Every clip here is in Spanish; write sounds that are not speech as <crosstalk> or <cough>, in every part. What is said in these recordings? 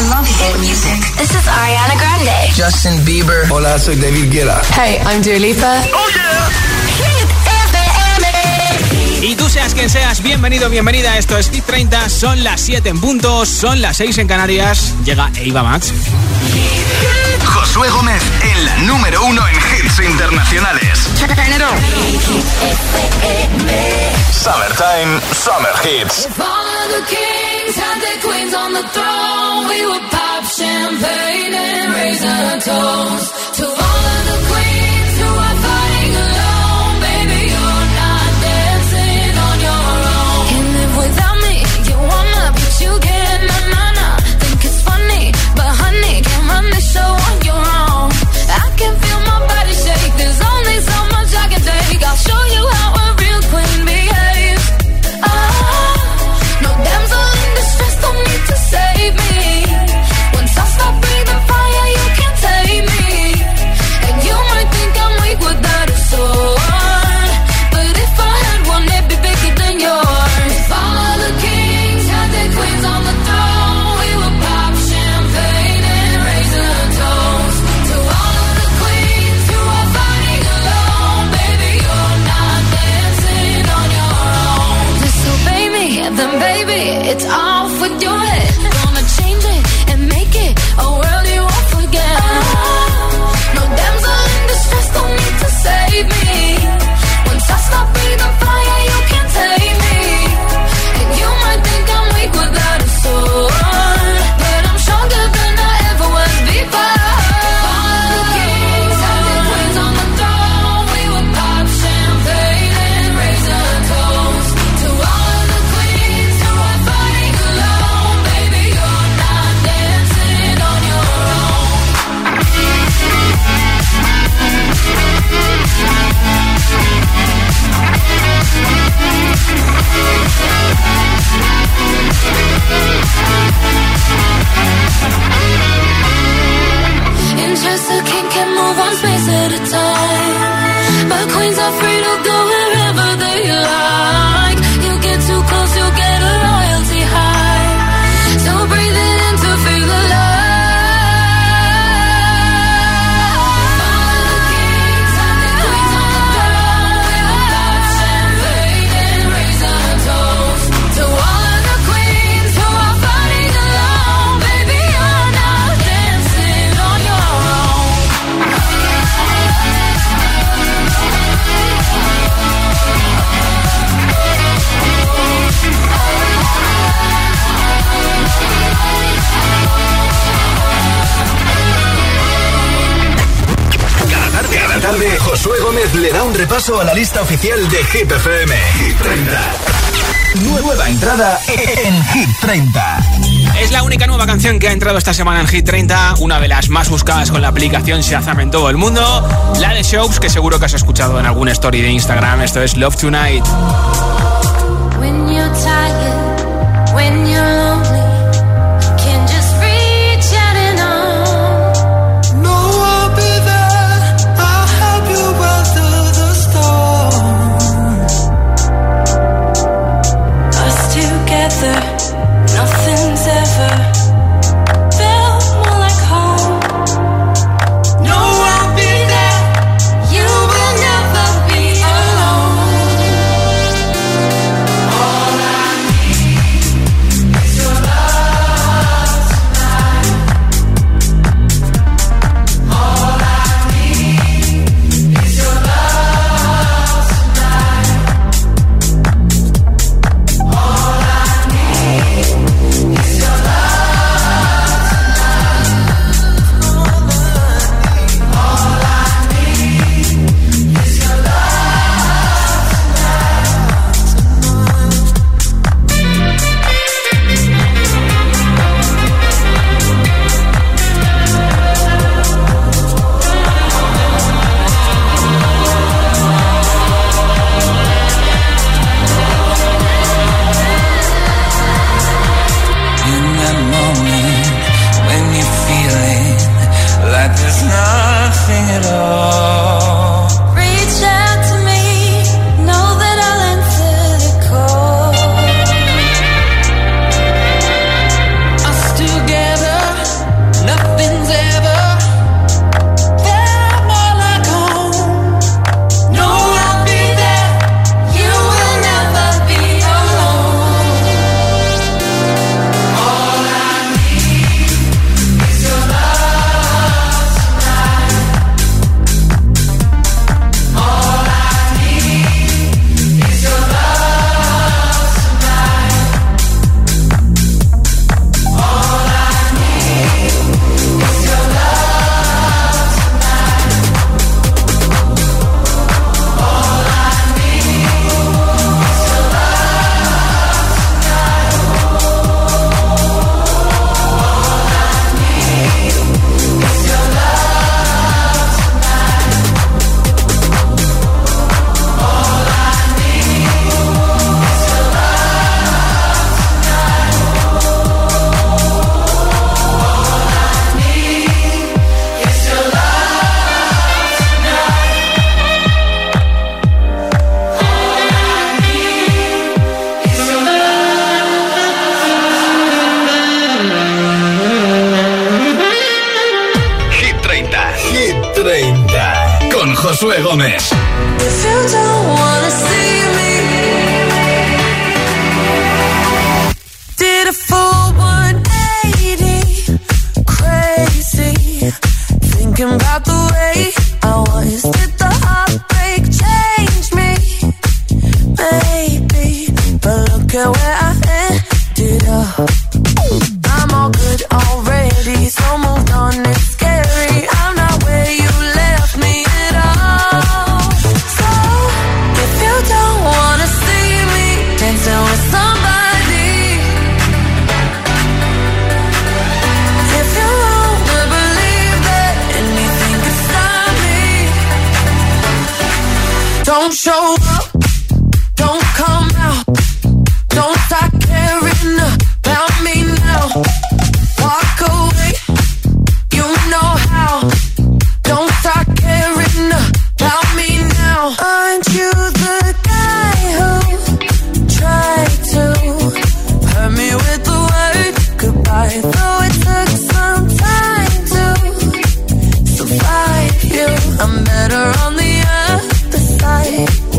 This is Ariana Grande. Justin Bieber. Hola, soy David Guetta. Hey, I'm Dua Oh yeah. Y tú seas quien seas, bienvenido, bienvenida. Esto es Hit 30. Son las 7 en puntos. son las 6 en Canarias. Llega Eva Max. Josué Gómez en la número 1 en hits internacionales. Summertime, Summer Hits. champagne and raise a toast to all of the queens. un repaso a la lista oficial de Hit FM. Hit 30. Nueva entrada en Hit 30. Es la única nueva canción que ha entrado esta semana en Hit 30, una de las más buscadas con la aplicación Shazam en todo el mundo, la de Shows, que seguro que has escuchado en alguna story de Instagram. Esto es Love Tonight. When you're tired, when you're better survive you, I'm better on the other side.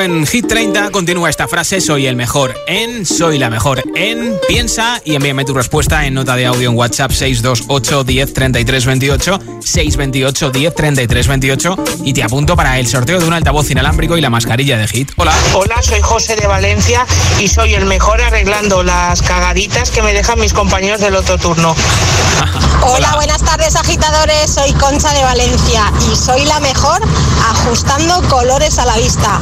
En Hit 30 continúa esta frase, soy el mejor en, soy la mejor en, piensa y envíame tu respuesta en nota de audio en WhatsApp 628 10 33 28, 628 10 33 28 y te apunto para el sorteo de un altavoz inalámbrico y la mascarilla de Hit. Hola. Hola, soy José de Valencia y soy el mejor arreglando las cagaditas que me dejan mis compañeros del otro turno. Hola, buenas tardes agitadores, soy Concha de Valencia y soy la mejor ajustando colores a la vista.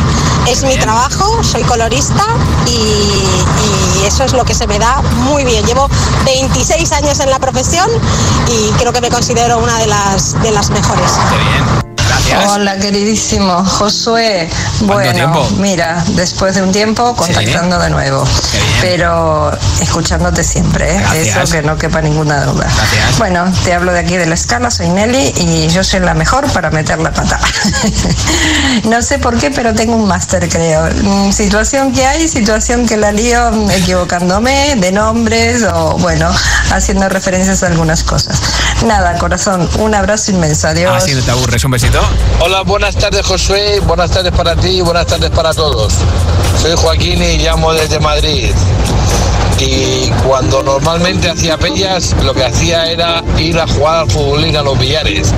Es mi trabajo, soy colorista y, y eso es lo que se me da muy bien. Llevo 26 años en la profesión y creo que me considero una de las, de las mejores. Qué bien. Gracias. Hola, queridísimo Josué. Bueno, tiempo? mira, después de un tiempo contactando de nuevo, pero escuchándote siempre, ¿eh? Eso que no quepa ninguna duda. Gracias. Bueno, te hablo de aquí de la escala, soy Nelly y yo soy la mejor para meter la pata. <laughs> no sé por qué, pero tengo un máster, creo. Mm, Situación que hay, situación que la lío mm, equivocándome de nombres o, bueno, haciendo referencias a algunas cosas. Nada, corazón, un abrazo inmenso. Adiós. Así no te aburres, un besito. Hola, buenas tardes Josué, buenas tardes para ti y buenas tardes para todos. Soy Joaquín y llamo desde Madrid. Y cuando normalmente hacía pellas, lo que hacía era ir a jugar al futbolín a los billares.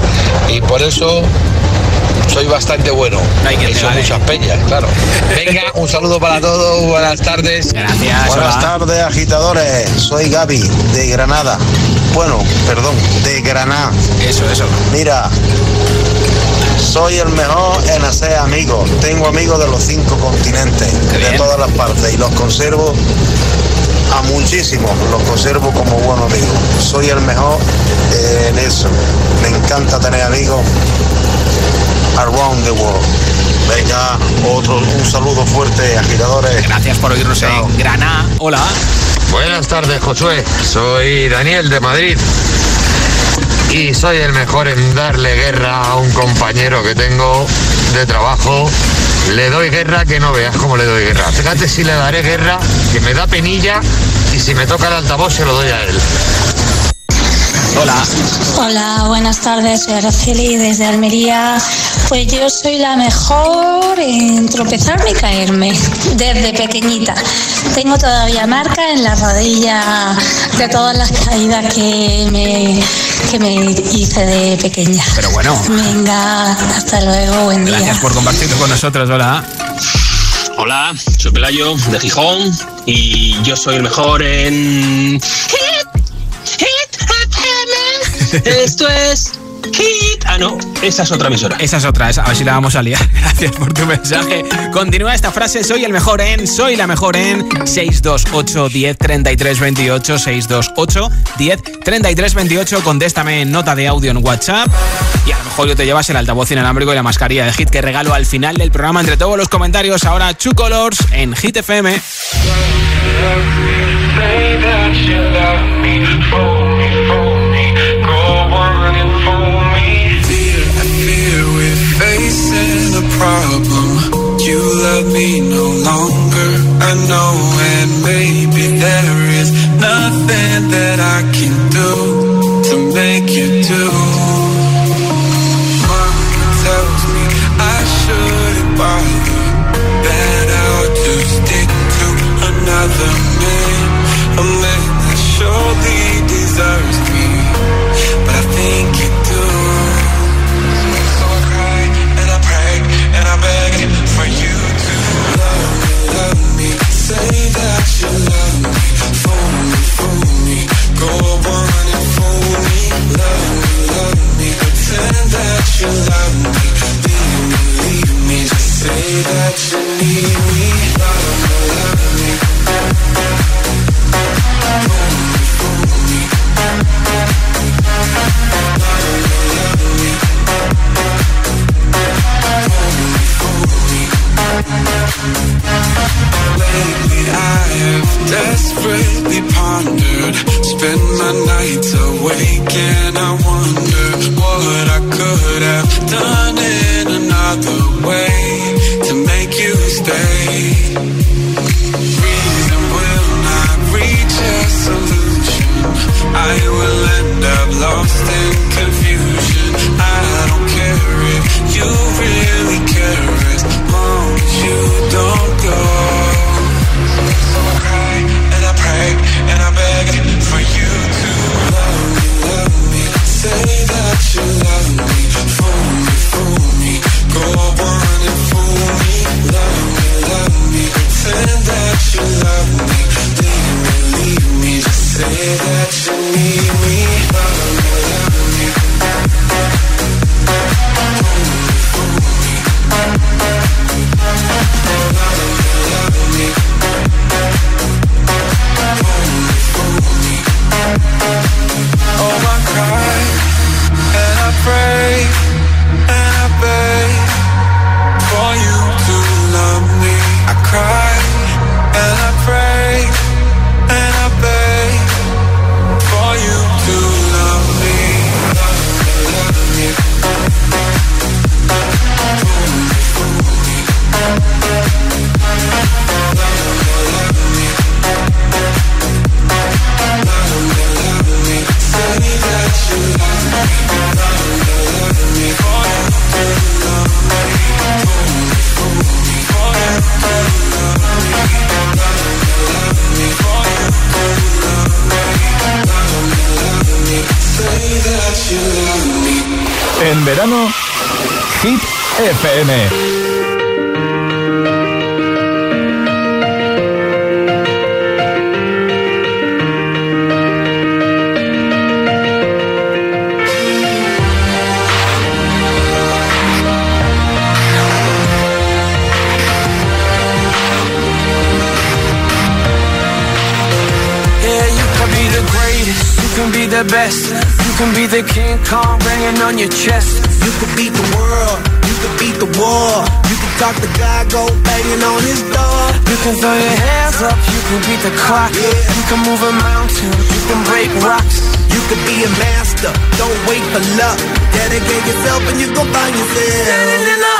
Y por eso soy bastante bueno. No hay quien muchas peñas, claro. Venga, un saludo para todos, buenas tardes. Gracias. Buenas hola. tardes, agitadores. Soy Gaby, de Granada. Bueno, perdón, de Granada. Eso, eso. Mira, soy el mejor en hacer amigos. Tengo amigos de los cinco continentes, de todas las partes, y los conservo a muchísimos. Los conservo como buenos amigos. Soy el mejor en eso. Me encanta tener amigos around the world. Venga, otro, un saludo fuerte, agitadores. Gracias por oírnos en Granada. Hola. Buenas tardes, Josué. Soy Daniel de Madrid. Y soy el mejor en darle guerra a un compañero que tengo de trabajo. Le doy guerra que no veas cómo le doy guerra. Fíjate si le daré guerra, que me da penilla y si me toca el altavoz se lo doy a él. Hola. Hola, buenas tardes, soy Araceli desde Almería. Pues yo soy la mejor en tropezarme y caerme desde pequeñita. Tengo todavía marca en la rodilla de todas las caídas que me, que me hice de pequeña. Pero bueno. Venga, hasta luego, buen día. Gracias por compartirlo con nosotros. Hola. Hola, soy Pelayo de Gijón y yo soy el mejor en <laughs> Esto es Hit. Ah, no, esa es otra emisora. Esa es otra, esa, a ver si la vamos a liar. <laughs> Gracias por tu mensaje. Continúa esta frase, soy el mejor en, soy la mejor en 628 10 33 28, 628 10 33 28. Contéstame en nota de audio en WhatsApp. Y a lo mejor yo te llevas el altavoz inalámbrico y la mascarilla de Hit que regalo al final del programa entre todos los comentarios. Ahora Two Colors en Hit FM. Problem. You love me no longer, I know, and maybe there is nothing that I can do to make you do. Mama tells me I shouldn't bother, that I'll just stick to another man, a man that surely FM. the best. You can be the King Kong banging on your chest. about the guy go banging on his door. You can throw your hands up, you can beat the clock. Yeah. You can move a mountain, you can break rocks. You can be a master, don't wait for luck. Dedicate yourself and you go find yourself. Standing in the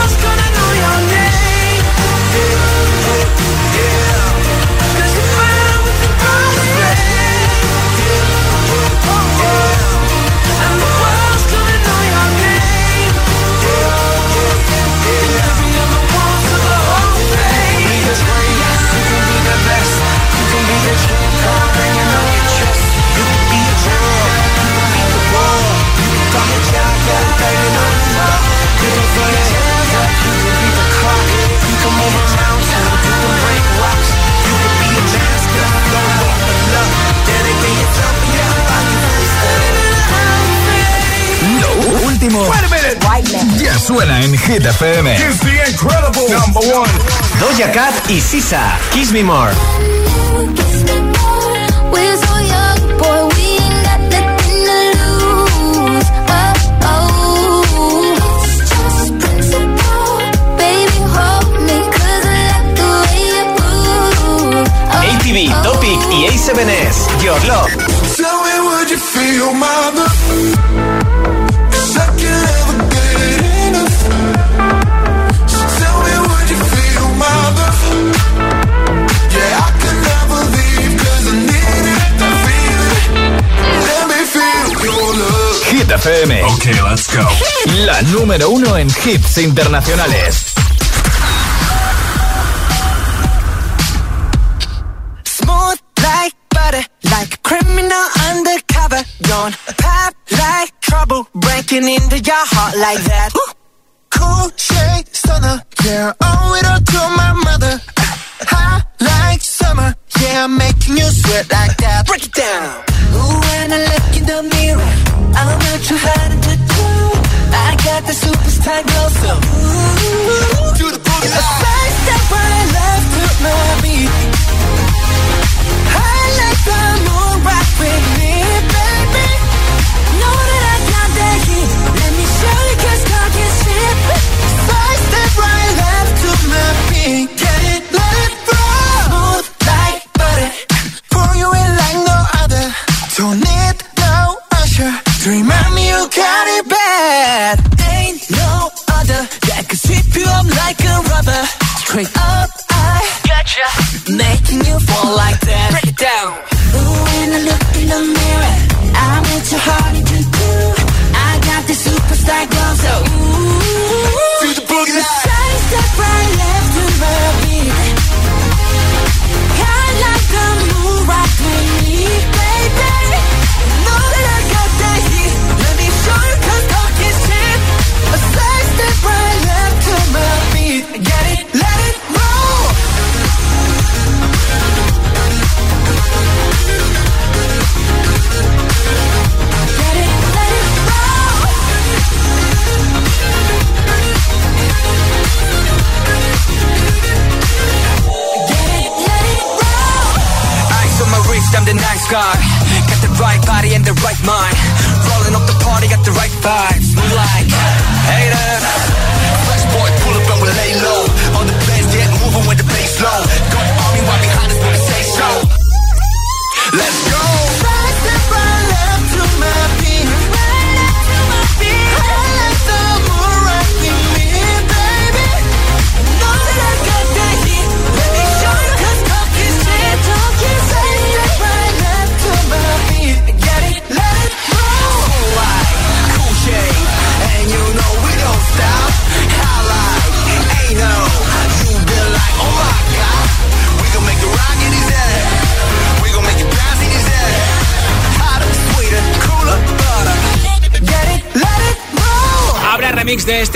suena en Hit FM. Doja Cat y Sisa. Kiss Me More. ATV, Topic y Ace Your Love. You feel FM. Ok, let's go. La número uno en hits internacionales. Smooth like butter, like criminal undercover. Don't pop like trouble, breaking into your heart like that.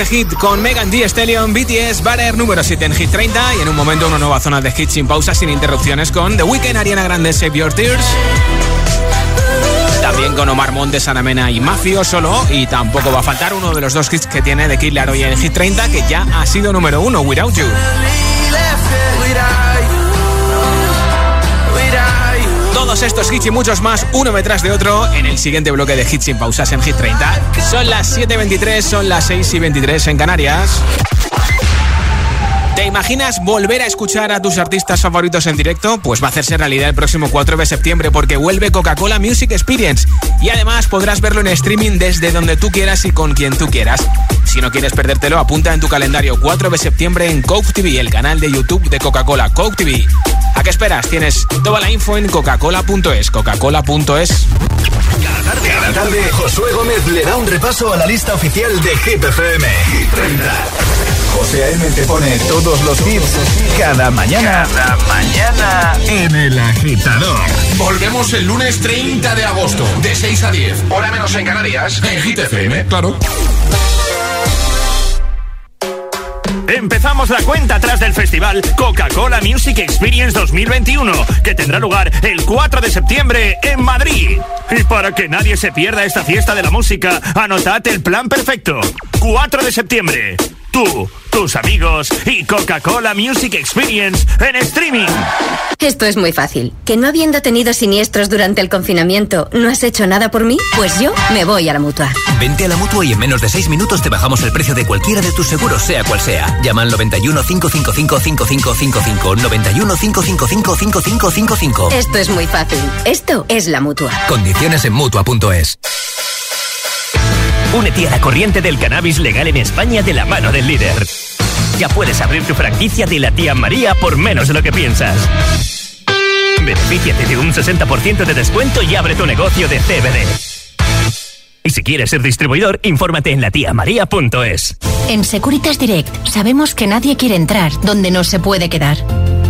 Este hit con Megan Thee Stallion, BTS, Butter, número 7 en Hit 30 y en un momento una nueva zona de hits sin pausa, sin interrupciones con The Weeknd, Ariana Grande, Save Your Tears. También con Omar Montes, Ana Mena y Mafio solo. Y tampoco va a faltar uno de los dos hits que tiene de Kid Laroi en Hit 30, que ya ha sido número uno, Without You. Estos hits y muchos más, uno detrás de otro, en el siguiente bloque de hits sin pausas en Hit 30. Son las 7.23, son las 6.23 en Canarias. ¿Te imaginas volver a escuchar a tus artistas favoritos en directo? Pues va a hacerse realidad el próximo 4 de septiembre porque vuelve Coca-Cola Music Experience y además podrás verlo en streaming desde donde tú quieras y con quien tú quieras. Si no quieres perdértelo, apunta en tu calendario 4 de septiembre en Coke TV, el canal de YouTube de Coca-Cola, Coke TV. ¿A qué esperas? Tienes toda la info en coca-cola.es, coca-cola.es. Cada tarde, Josué Gómez le da un repaso a la lista oficial de Hit FM. Hit 30. José A.M. te pone todos los hits cada mañana. Cada mañana en El Agitador. Volvemos el lunes 30 de agosto, de 6 a 10, hora menos en Canarias, en Hit FM, claro. Empezamos la cuenta atrás del festival Coca-Cola Music Experience 2021, que tendrá lugar el 4 de septiembre en Madrid. Y para que nadie se pierda esta fiesta de la música, anotad el plan perfecto. 4 de septiembre. Tú, tus amigos y Coca-Cola Music Experience en streaming. Esto es muy fácil. ¿Que no habiendo tenido siniestros durante el confinamiento, no has hecho nada por mí? Pues yo me voy a la mutua. Vente a la mutua y en menos de 6 minutos te bajamos el precio de cualquiera de tus seguros, sea cual sea. Llama al 91 555 5555. 91 555 5555. Esto es muy fácil. Esto es la mutua. Condiciones en mutua.es. Únete a la corriente del cannabis legal en España de la mano del líder. Ya puedes abrir tu franquicia de la tía María por menos de lo que piensas. Benefíciate de un 60% de descuento y abre tu negocio de CBD. Y si quieres ser distribuidor, infórmate en latiamaria.es. En Securitas Direct sabemos que nadie quiere entrar donde no se puede quedar.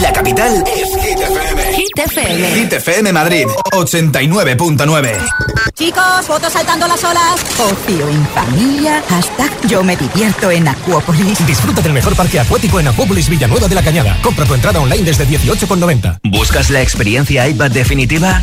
La capital es Hit FM. Hit FM. Hit FM Madrid, 89.9. Chicos, fotos saltando las olas. Ocio en familia. Hashtag yo me divierto en Acuópolis. Disfruta del mejor parque acuático en Acuópolis Villanueva de la Cañada. Compra tu entrada online desde 18,90. ¿Buscas la experiencia iPad definitiva?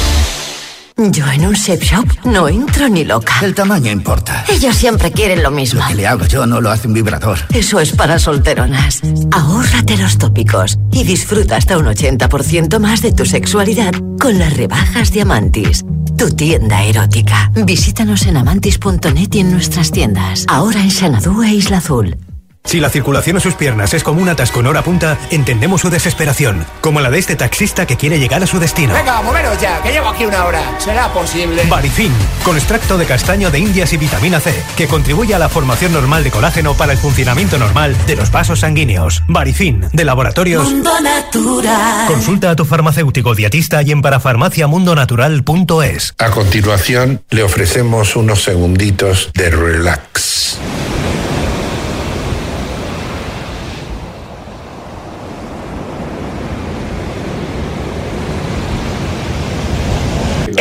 Yo en un sex shop no entro ni loca. El tamaño importa. Ellos siempre quieren lo mismo. Lo que le hago yo no lo hace un vibrador. Eso es para solteronas. Ahórrate los tópicos y disfruta hasta un 80% más de tu sexualidad con las rebajas de Amantis. Tu tienda erótica. Visítanos en amantis.net y en nuestras tiendas. Ahora en Xanadu e Isla Azul. Si la circulación en sus piernas es como un atasco en hora punta, entendemos su desesperación, como la de este taxista que quiere llegar a su destino. Venga, moveros ya, que llevo aquí una hora. ¿Será posible? Barifin, con extracto de castaño de indias y vitamina C, que contribuye a la formación normal de colágeno para el funcionamiento normal de los vasos sanguíneos. Barifin, de laboratorios. Mundo Natural. Consulta a tu farmacéutico dietista y en parafarmaciamundonatural.es. A continuación, le ofrecemos unos segunditos de relax.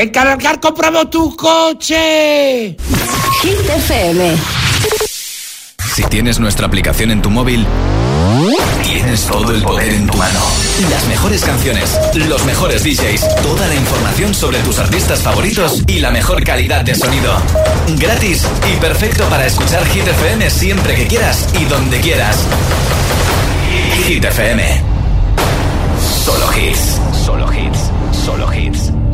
¡En Cargar compramos tu coche! Hit FM. Si tienes nuestra aplicación en tu móvil, tienes todo el poder en tu mano. Las mejores canciones, los mejores DJs, toda la información sobre tus artistas favoritos y la mejor calidad de sonido. Gratis y perfecto para escuchar Hit FM siempre que quieras y donde quieras. Hit FM. Solo hits. Solo hits. Solo hits.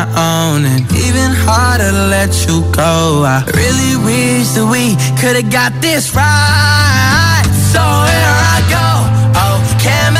my own and even harder to let you go. I really wish that we could've got this right. So here I go. Oh, can't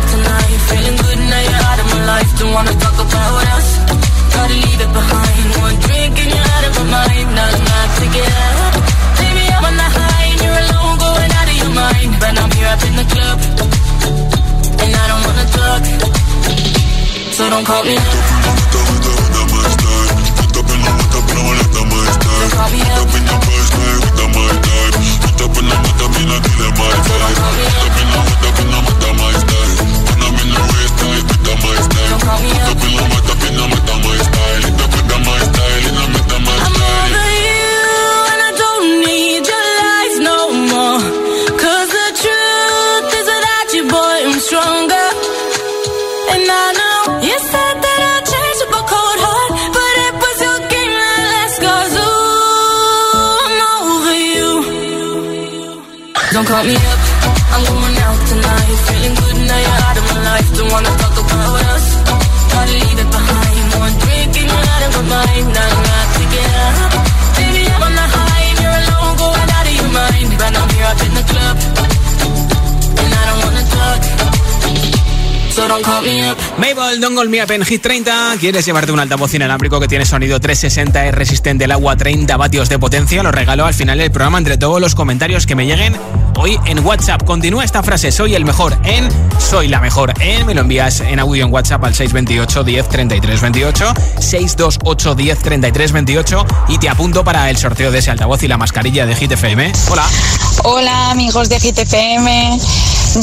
Feeling good now you're out of my life. Don't wanna talk about us. Gotta leave it behind. One drink and you're out of my mind. Now I'm not to get up. Baby, I'm on the high and you're alone, going out of your mind. But I'm here up in the club. And I don't wanna talk. So don't call me up. Don't call me up. Don't call me up. I'm over you and I don't need your lies no more. 'Cause the truth is without you, boy, I'm stronger. And I know you said that I'd change up a cold heart, but it was your game that last cause ooh, I'm over you. Don't call me up, One the call me up. Mabel, Don't Call Me Up en Hit 30. ¿Quieres llevarte un altavoz inalámbrico que tiene sonido 360, es resistente al agua, 30 vatios de potencia? Lo regalo al final del programa entre todos los comentarios que me lleguen hoy en WhatsApp. Continúa esta frase, soy el mejor en, soy la mejor en. Me lo envías en audio en WhatsApp al 628 10 33 28, 628 10 33 28 y te apunto para el sorteo de ese altavoz y la mascarilla de Hit FM. Hola. Hola amigos de GTPM,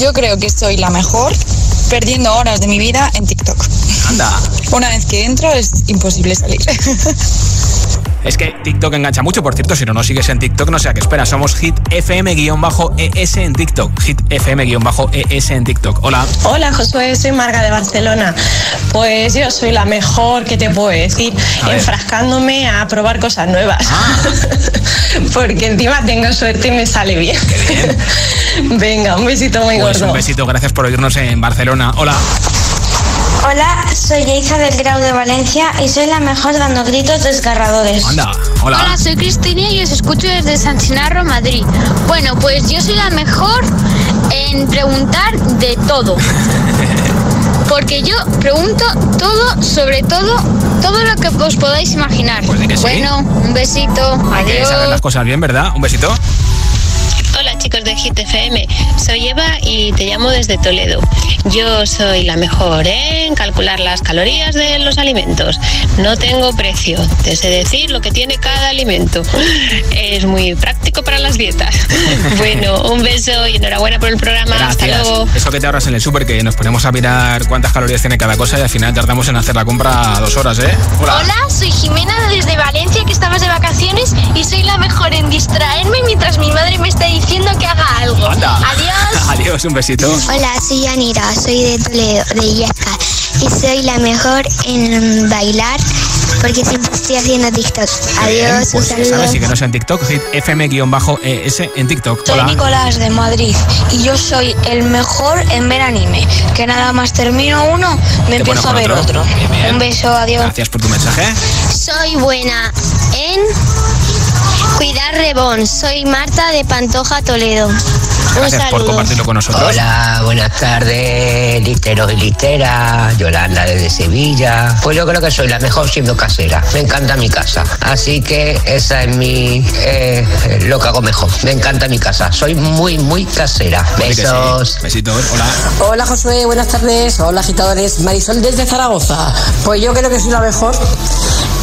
yo creo que soy la mejor perdiendo horas de mi vida en TikTok. Anda. Una vez que entro es imposible salir. <laughs> Es que TikTok engancha mucho, por cierto, si no nos sigues en TikTok, no sé a qué esperas. Somos Hit FM-ES en TikTok. Hit FM-ES en TikTok. Hola. Hola Josué, soy Marga de Barcelona. Pues yo soy la mejor que te puedo decir, A ver. enfrascándome a probar cosas nuevas. <laughs> Porque encima tengo suerte y me sale bien. <laughs> Venga, un besito muy Pues gordo. un besito, gracias por oírnos en Barcelona. Hola. Hola, soy Yeisa del Grau de Valencia y soy la mejor dando gritos desgarradores. Anda, hola. soy Cristina y os escucho desde San Chinarro, Madrid. Bueno, pues yo soy la mejor en preguntar de todo. <laughs> Porque yo pregunto todo, sobre todo, todo lo que os podáis imaginar. Pues que sí. Bueno, un besito. Hay que Adiós. saber las cosas bien, ¿verdad? Un besito. Hola chicos de Hit FM, soy Eva y te llamo desde Toledo. Yo soy la mejor en calcular las calorías de los alimentos. No tengo precio, te sé decir lo que tiene cada alimento. Es muy práctico para las dietas. <laughs> Bueno, un beso y enhorabuena por el programa. Hasta Gracias. luego. Eso que te ahorras en el súper, que nos ponemos a mirar cuántas calorías tiene cada cosa y al final tardamos en hacer la compra dos horas, ¿eh? Hola. Hola, soy Jimena desde Valencia que estamos de vacaciones y soy la mejor en distraerme mientras mi madre me está diciendo que haga algo. Anda. Adiós. <laughs> Adiós, un besito. Hola, soy Anira, soy de Toledo, de Illesca y soy la mejor en bailar porque siempre estoy haciendo TikTok. Adiós, Pues un saludo. sabes, síguenos en TikTok, Hit FM-ES en TikTok. Soy Hola. Nicolás de Madrid y yo soy el mejor en ver anime. Que nada más termino uno, me empiezo a ver otro. otro. Bien, bien. Un beso, adiós. Gracias por tu mensaje. Soy buena en cuidar rebón. Soy Marta de Pantoja, Toledo. Un Gracias por compartirlo con nosotros. Hola, buenas tardes, literos y literas, Yolanda desde Sevilla. Pues yo creo que soy la mejor siendo casera. Me encanta mi casa. Así que esa es mi. eh, lo que hago mejor. Me encanta mi casa. Soy muy, muy casera. Sí. Besos. Besitos, hola. Hola Josué, buenas tardes. Hola agitadores. Marisol desde Zaragoza. Pues yo creo que soy la mejor.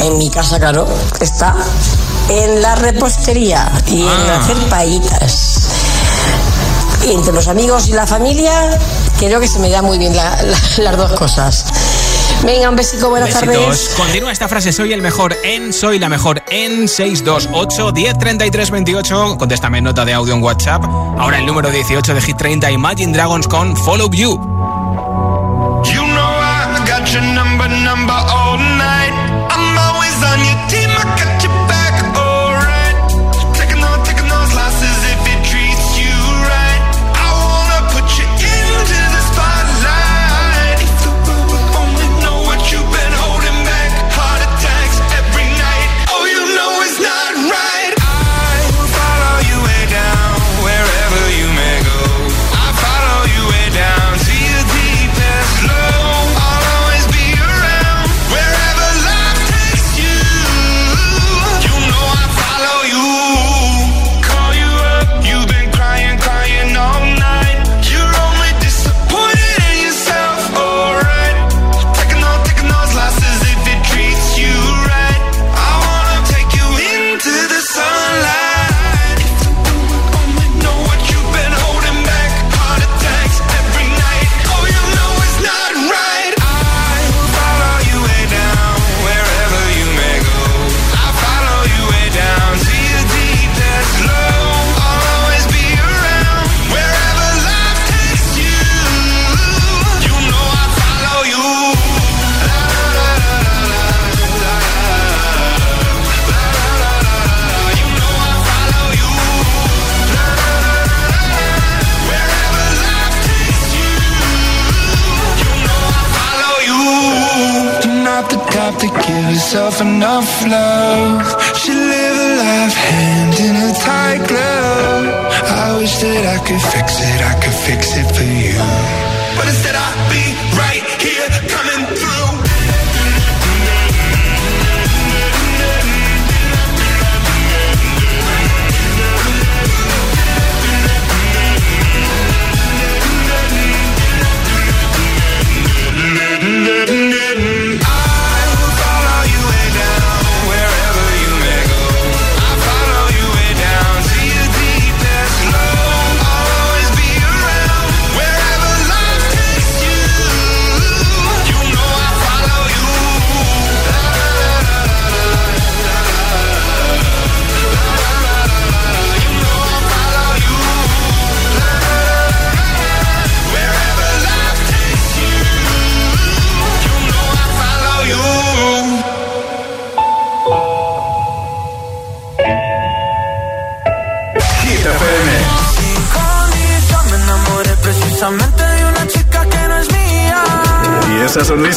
En mi casa, claro, está en la repostería y en ah. hacer paellitas. Entre los amigos y la familia, creo que se me da muy bien las dos cosas. Venga, un besico, buenas tardes. Continúa esta frase, soy el mejor en, soy la mejor en 628 1033 28. Contéstame nota de audio en WhatsApp. Ahora el número 18 de Hit 30, Imagine Dragons con Follow You. enough love.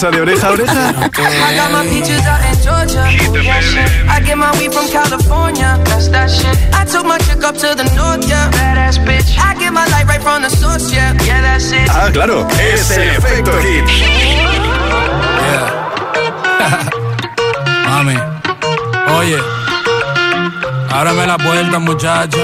de oreja a oreja. <laughs> Ah, claro, es el efecto hit. <laughs> Mami, oye, ábrame la puerta, muchacha.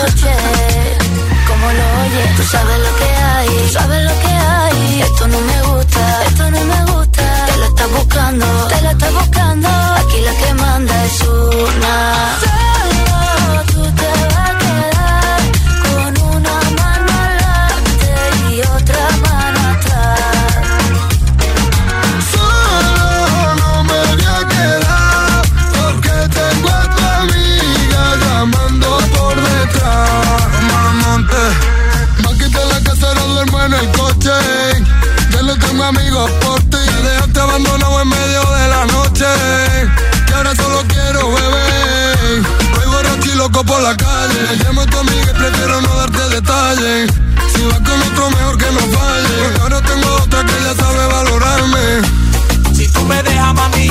coche, como lo oyes. Tú sabes lo que hay, tú sabes lo que hay. Esto no me gusta, esto no me gusta. Te lo estás buscando, te lo estás buscando. Aquí la que manda es una.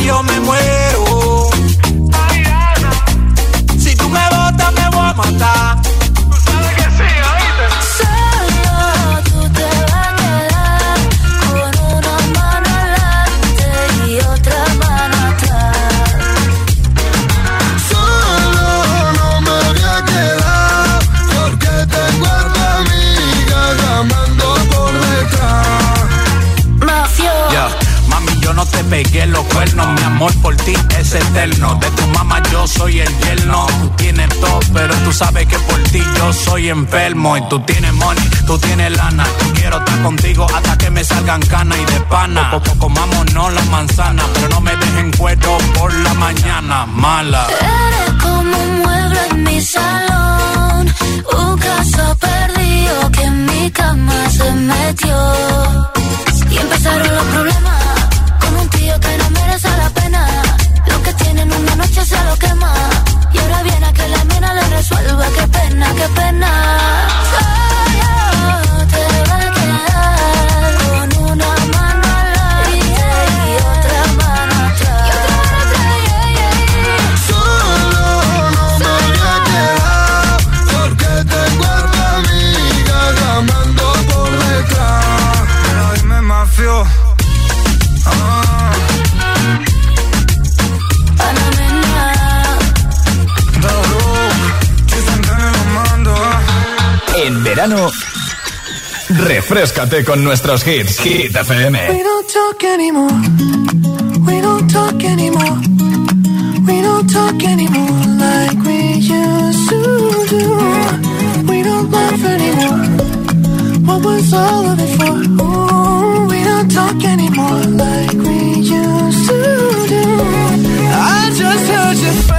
yo me muero. Eterno. De tu mamá yo soy el yerno. Tú tienes todo, pero tú sabes que por ti yo soy enfermo. Y tú tienes money, tú tienes lana. Quiero estar contigo hasta que me salgan canas y de pana. Poco comámonos la manzana, pero no me dejen cuero por la mañana. Mala. Eres como un mueble en mi salón, un caso perdido que en mi cama se metió. Y empezaron los problemas con un tío que no merece la pena. Lo que tiene en una noche se lo quema. Y ahora viene a que la mina le resuelva. Qué pena, qué pena. Verano, refrescate con nuestros hits. Hit FM. We don't talk anymore. We don't talk anymore. We don't talk anymore like we used to do. We don't laugh anymore. What was all of it for? Ooh, we don't talk anymore like we used to do. I just heard you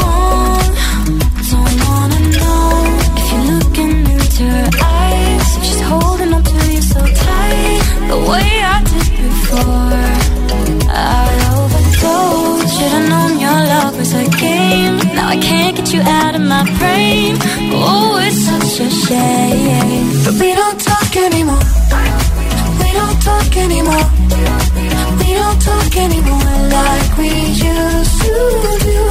You out of my brain. Oh, it's such a shame. But we don't talk anymore. We don't talk anymore. We don't talk anymore like we used to do.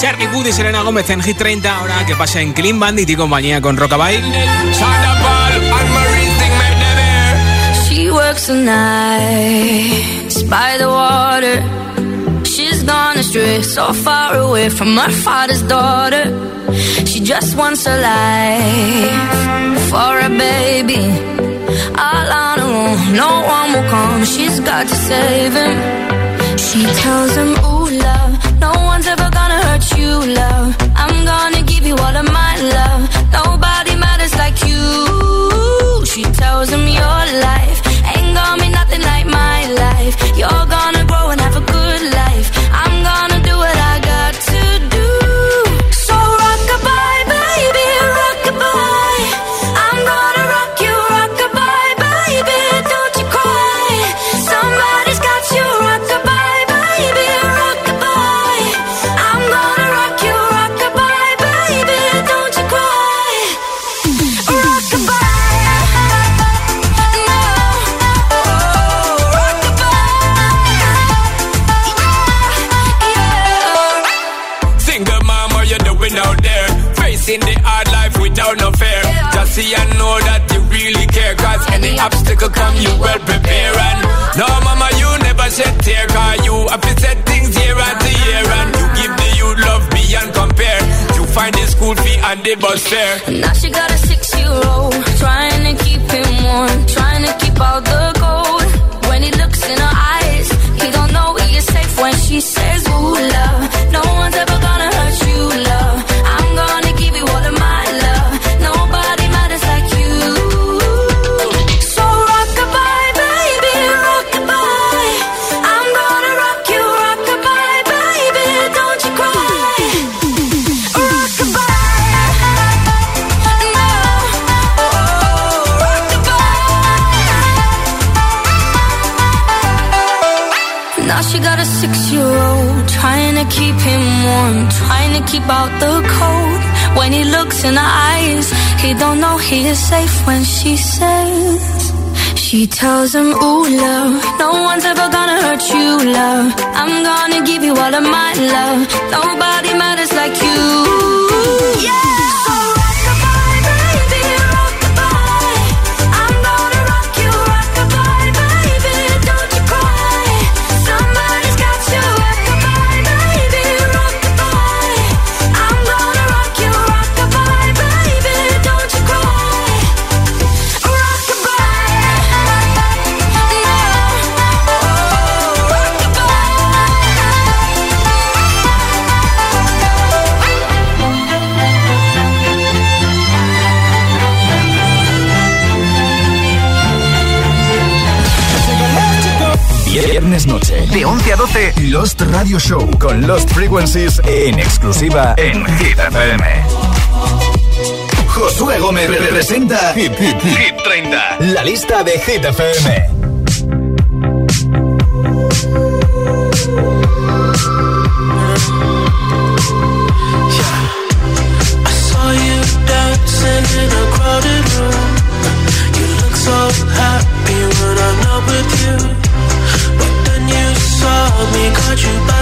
Charlie Wood y Serena Gómez en Hit 30. Ahora que pasa en Clean Bandit y compañía con Rockabye. She works the nights by the water. She's gone astray, so far away from her father's daughter. She just wants a life for a baby. All on her own, no one will come. She's got to save him. She tells him, Ooh. she tells him your life. Lost Radio Show con Lost Frequencies en exclusiva en Hit FM. Josué Gómez representa Hit, Hit, Hit. 30, la lista de Hit FM. with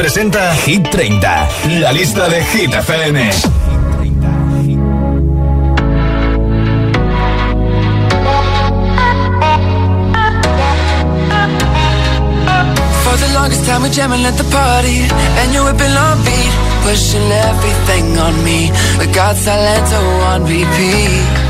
Presenta Hit 30, la lista de Hit FM. For the longest time we're jamming at the party And you're whipping on beat Pushing everything on me We got Salento on repeat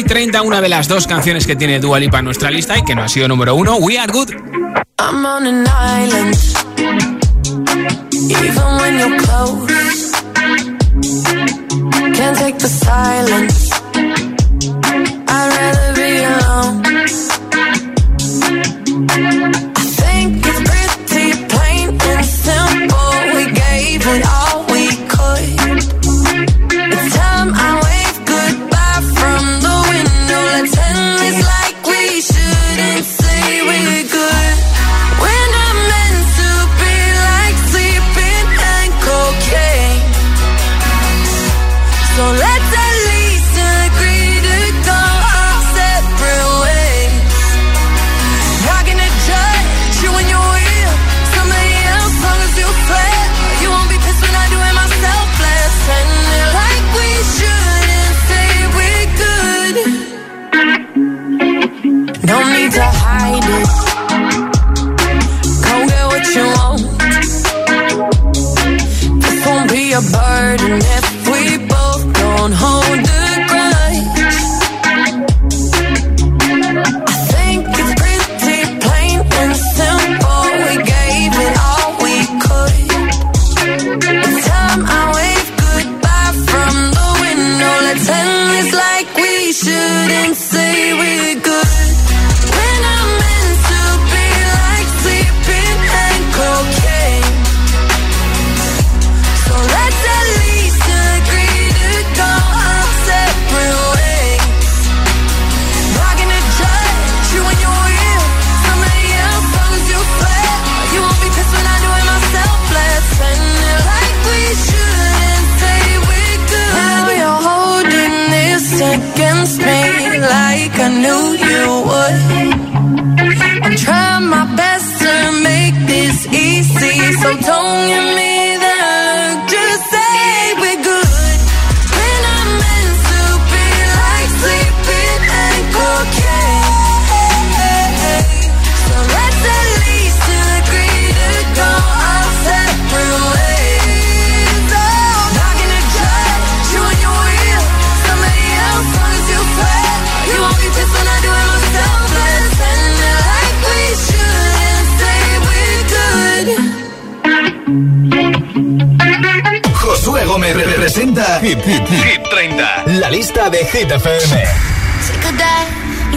número 20 de Hit 30, una de las dos canciones que tiene Dua Lipa en nuestra lista y que no ha sido número uno, We Are Good. I'm on an island. Even when you're close, can't take the silence.